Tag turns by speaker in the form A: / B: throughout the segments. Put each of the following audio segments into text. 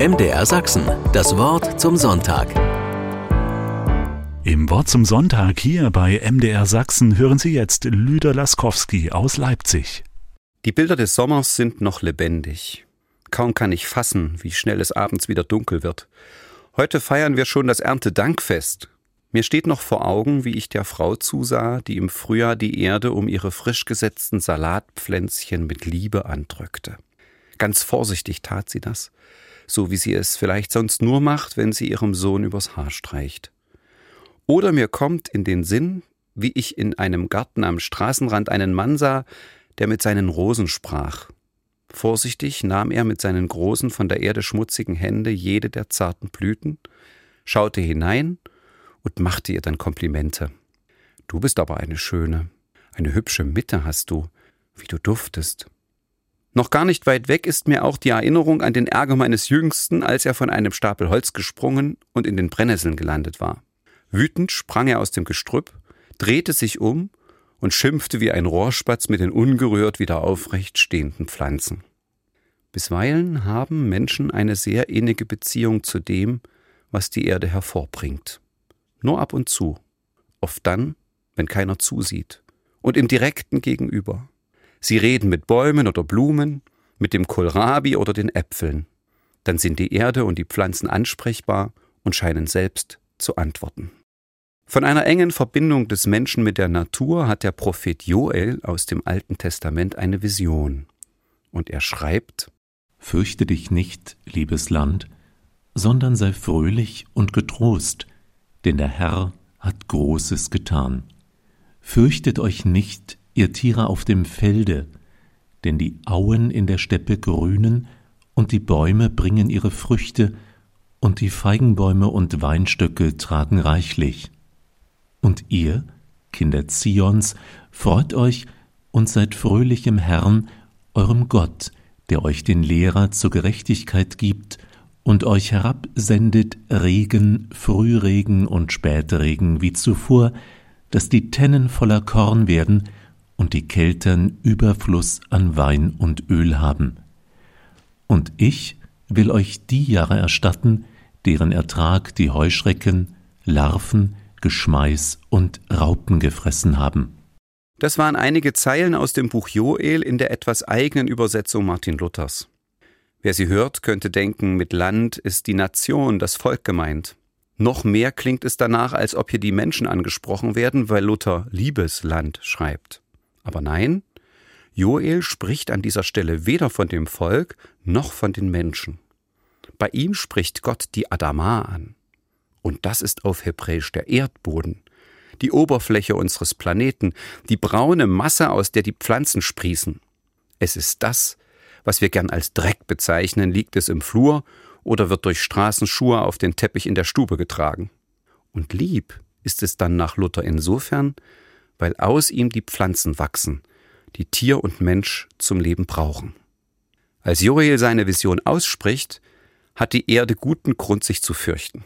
A: MDR Sachsen, das Wort zum Sonntag.
B: Im Wort zum Sonntag hier bei MDR Sachsen hören Sie jetzt Lüder Laskowski aus Leipzig.
C: Die Bilder des Sommers sind noch lebendig. Kaum kann ich fassen, wie schnell es abends wieder dunkel wird. Heute feiern wir schon das Erntedankfest. Mir steht noch vor Augen, wie ich der Frau zusah, die im Frühjahr die Erde um ihre frisch gesetzten Salatpflänzchen mit Liebe andrückte. Ganz vorsichtig tat sie das, so wie sie es vielleicht sonst nur macht, wenn sie ihrem Sohn übers Haar streicht. Oder mir kommt in den Sinn, wie ich in einem Garten am Straßenrand einen Mann sah, der mit seinen Rosen sprach. Vorsichtig nahm er mit seinen großen, von der Erde schmutzigen Hände jede der zarten Blüten, schaute hinein und machte ihr dann Komplimente. Du bist aber eine schöne, eine hübsche Mitte hast du, wie du duftest. Noch gar nicht weit weg ist mir auch die Erinnerung an den Ärger meines Jüngsten, als er von einem Stapel Holz gesprungen und in den Brennnesseln gelandet war. Wütend sprang er aus dem Gestrüpp, drehte sich um und schimpfte wie ein Rohrspatz mit den ungerührt wieder aufrecht stehenden Pflanzen. Bisweilen haben Menschen eine sehr innige Beziehung zu dem, was die Erde hervorbringt. Nur ab und zu, oft dann, wenn keiner zusieht, und im direkten Gegenüber. Sie reden mit Bäumen oder Blumen, mit dem Kohlrabi oder den Äpfeln. Dann sind die Erde und die Pflanzen ansprechbar und scheinen selbst zu antworten. Von einer engen Verbindung des Menschen mit der Natur hat der Prophet Joel aus dem Alten Testament eine Vision. Und er schreibt
D: Fürchte dich nicht, liebes Land, sondern sei fröhlich und getrost, denn der Herr hat Großes getan. Fürchtet euch nicht, ihr Tiere auf dem Felde, denn die Auen in der Steppe grünen und die Bäume bringen ihre Früchte, und die Feigenbäume und Weinstöcke tragen reichlich. Und ihr, Kinder Zions, freut euch und seid fröhlich im Herrn, eurem Gott, der euch den Lehrer zur Gerechtigkeit gibt und euch herabsendet Regen, Frühregen und Spätregen wie zuvor, dass die Tennen voller Korn werden und die Keltern Überfluss an Wein und Öl haben. Und ich will euch die Jahre erstatten, deren Ertrag die Heuschrecken, Larven, Geschmeiß und Raupen gefressen haben.
C: Das waren einige Zeilen aus dem Buch Joel in der etwas eigenen Übersetzung Martin Luthers. Wer sie hört, könnte denken, mit Land ist die Nation, das Volk gemeint. Noch mehr klingt es danach, als ob hier die Menschen angesprochen werden, weil Luther Liebesland schreibt. Aber nein, Joel spricht an dieser Stelle weder von dem Volk noch von den Menschen. Bei ihm spricht Gott die Adama an. Und das ist auf Hebräisch der Erdboden, die Oberfläche unseres Planeten, die braune Masse, aus der die Pflanzen sprießen. Es ist das, was wir gern als Dreck bezeichnen, liegt es im Flur oder wird durch Straßenschuhe auf den Teppich in der Stube getragen. Und lieb ist es dann nach Luther insofern, weil aus ihm die Pflanzen wachsen, die Tier und Mensch zum Leben brauchen. Als Joel seine Vision ausspricht, hat die Erde guten Grund, sich zu fürchten.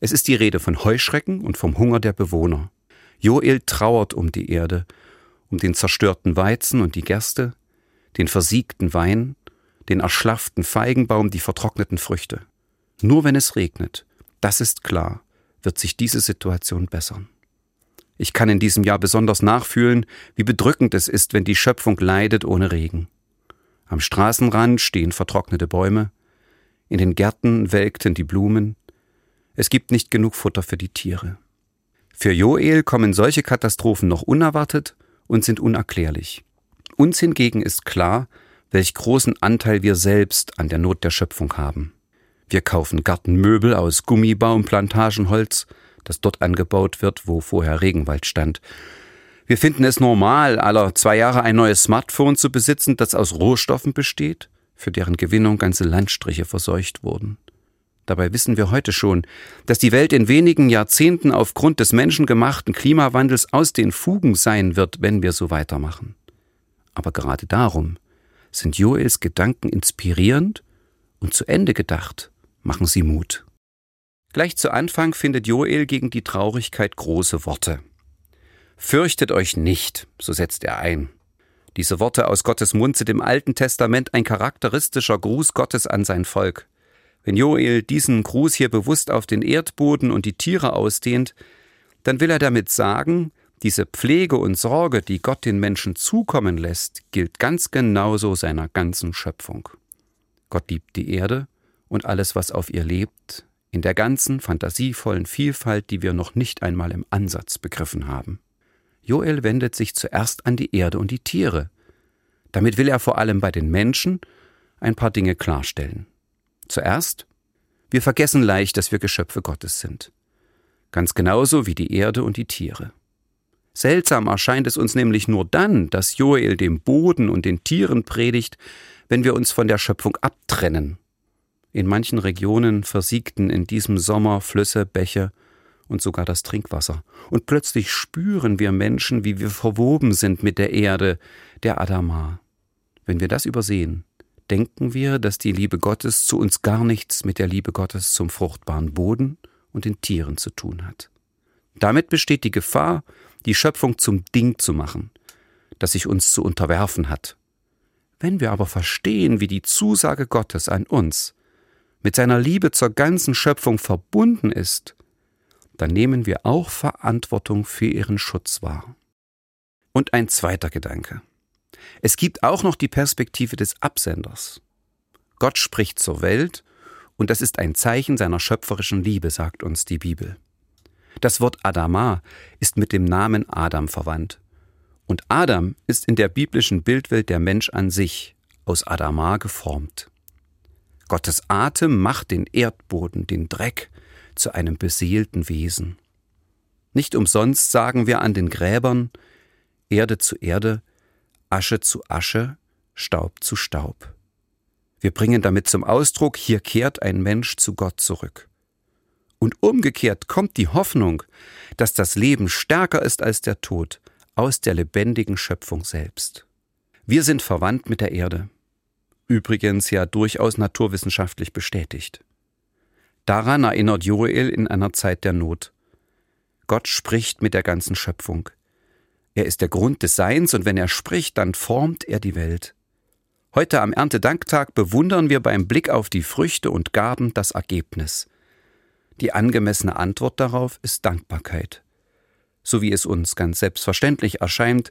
C: Es ist die Rede von Heuschrecken und vom Hunger der Bewohner. Joel trauert um die Erde, um den zerstörten Weizen und die Gerste, den versiegten Wein, den erschlafften Feigenbaum, die vertrockneten Früchte. Nur wenn es regnet, das ist klar, wird sich diese Situation bessern. Ich kann in diesem Jahr besonders nachfühlen, wie bedrückend es ist, wenn die Schöpfung leidet ohne Regen. Am Straßenrand stehen vertrocknete Bäume, in den Gärten welkten die Blumen, es gibt nicht genug Futter für die Tiere. Für Joel kommen solche Katastrophen noch unerwartet und sind unerklärlich. Uns hingegen ist klar, welch großen Anteil wir selbst an der Not der Schöpfung haben. Wir kaufen Gartenmöbel aus Gummibaumplantagenholz, das dort angebaut wird, wo vorher Regenwald stand. Wir finden es normal, aller zwei Jahre ein neues Smartphone zu besitzen, das aus Rohstoffen besteht, für deren Gewinnung ganze Landstriche verseucht wurden. Dabei wissen wir heute schon, dass die Welt in wenigen Jahrzehnten aufgrund des menschengemachten Klimawandels aus den Fugen sein wird, wenn wir so weitermachen. Aber gerade darum sind Joels Gedanken inspirierend und zu Ende gedacht, machen sie Mut. Gleich zu Anfang findet Joel gegen die Traurigkeit große Worte. Fürchtet euch nicht, so setzt er ein. Diese Worte aus Gottes Mund sind im Alten Testament ein charakteristischer Gruß Gottes an sein Volk. Wenn Joel diesen Gruß hier bewusst auf den Erdboden und die Tiere ausdehnt, dann will er damit sagen, diese Pflege und Sorge, die Gott den Menschen zukommen lässt, gilt ganz genauso seiner ganzen Schöpfung. Gott liebt die Erde und alles, was auf ihr lebt, in der ganzen fantasievollen Vielfalt, die wir noch nicht einmal im Ansatz begriffen haben. Joel wendet sich zuerst an die Erde und die Tiere. Damit will er vor allem bei den Menschen ein paar Dinge klarstellen. Zuerst, wir vergessen leicht, dass wir Geschöpfe Gottes sind. Ganz genauso wie die Erde und die Tiere. Seltsam erscheint es uns nämlich nur dann, dass Joel dem Boden und den Tieren predigt, wenn wir uns von der Schöpfung abtrennen. In manchen Regionen versiegten in diesem Sommer Flüsse, Bäche und sogar das Trinkwasser. Und plötzlich spüren wir Menschen, wie wir verwoben sind mit der Erde, der Adama. Wenn wir das übersehen, denken wir, dass die Liebe Gottes zu uns gar nichts mit der Liebe Gottes zum fruchtbaren Boden und den Tieren zu tun hat. Damit besteht die Gefahr, die Schöpfung zum Ding zu machen, das sich uns zu unterwerfen hat. Wenn wir aber verstehen, wie die Zusage Gottes an uns mit seiner Liebe zur ganzen Schöpfung verbunden ist, dann nehmen wir auch Verantwortung für ihren Schutz wahr. Und ein zweiter Gedanke. Es gibt auch noch die Perspektive des Absenders. Gott spricht zur Welt, und das ist ein Zeichen seiner schöpferischen Liebe, sagt uns die Bibel. Das Wort Adama ist mit dem Namen Adam verwandt. Und Adam ist in der biblischen Bildwelt der Mensch an sich, aus Adama geformt. Gottes Atem macht den Erdboden, den Dreck, zu einem beseelten Wesen. Nicht umsonst sagen wir an den Gräbern Erde zu Erde, Asche zu Asche, Staub zu Staub. Wir bringen damit zum Ausdruck, hier kehrt ein Mensch zu Gott zurück. Und umgekehrt kommt die Hoffnung, dass das Leben stärker ist als der Tod, aus der lebendigen Schöpfung selbst. Wir sind verwandt mit der Erde. Übrigens ja durchaus naturwissenschaftlich bestätigt. Daran erinnert Joel in einer Zeit der Not. Gott spricht mit der ganzen Schöpfung. Er ist der Grund des Seins und wenn er spricht, dann formt er die Welt. Heute am Erntedanktag bewundern wir beim Blick auf die Früchte und Gaben das Ergebnis. Die angemessene Antwort darauf ist Dankbarkeit. So wie es uns ganz selbstverständlich erscheint,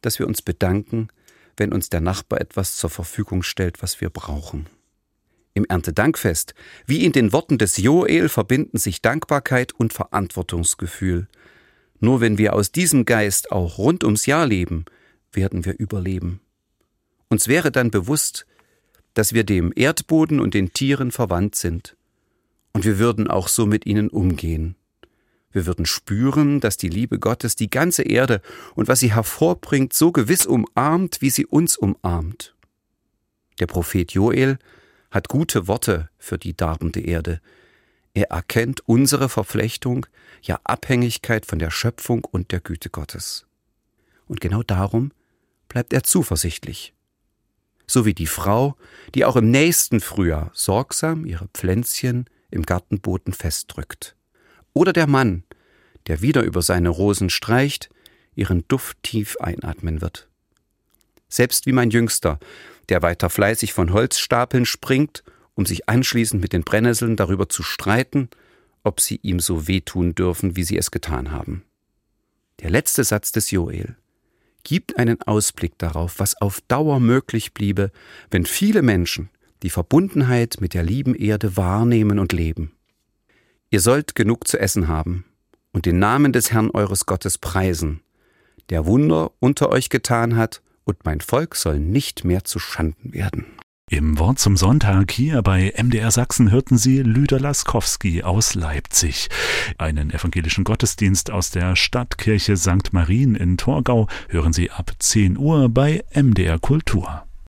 C: dass wir uns bedanken, wenn uns der Nachbar etwas zur Verfügung stellt, was wir brauchen. Im Erntedankfest, wie in den Worten des Joel, verbinden sich Dankbarkeit und Verantwortungsgefühl. Nur wenn wir aus diesem Geist auch rund ums Jahr leben, werden wir überleben. Uns wäre dann bewusst, dass wir dem Erdboden und den Tieren verwandt sind und wir würden auch so mit ihnen umgehen. Wir würden spüren, dass die Liebe Gottes die ganze Erde und was sie hervorbringt, so gewiss umarmt, wie sie uns umarmt. Der Prophet Joel hat gute Worte für die darbende Erde. Er erkennt unsere Verflechtung, ja Abhängigkeit von der Schöpfung und der Güte Gottes. Und genau darum bleibt er zuversichtlich. So wie die Frau, die auch im nächsten Frühjahr sorgsam ihre Pflänzchen im Gartenboden festdrückt. Oder der Mann, der wieder über seine Rosen streicht, ihren Duft tief einatmen wird. Selbst wie mein Jüngster, der weiter fleißig von Holzstapeln springt, um sich anschließend mit den Brennnesseln darüber zu streiten, ob sie ihm so wehtun dürfen, wie sie es getan haben. Der letzte Satz des Joel gibt einen Ausblick darauf, was auf Dauer möglich bliebe, wenn viele Menschen die Verbundenheit mit der lieben Erde wahrnehmen und leben. Ihr sollt genug zu essen haben und den Namen des Herrn eures Gottes preisen, der Wunder unter euch getan hat, und mein Volk soll nicht mehr zu Schanden werden.
B: Im Wort zum Sonntag hier bei MDR Sachsen hörten Sie Lüder Laskowski aus Leipzig. Einen evangelischen Gottesdienst aus der Stadtkirche St. Marien in Torgau hören Sie ab 10 Uhr bei MDR Kultur.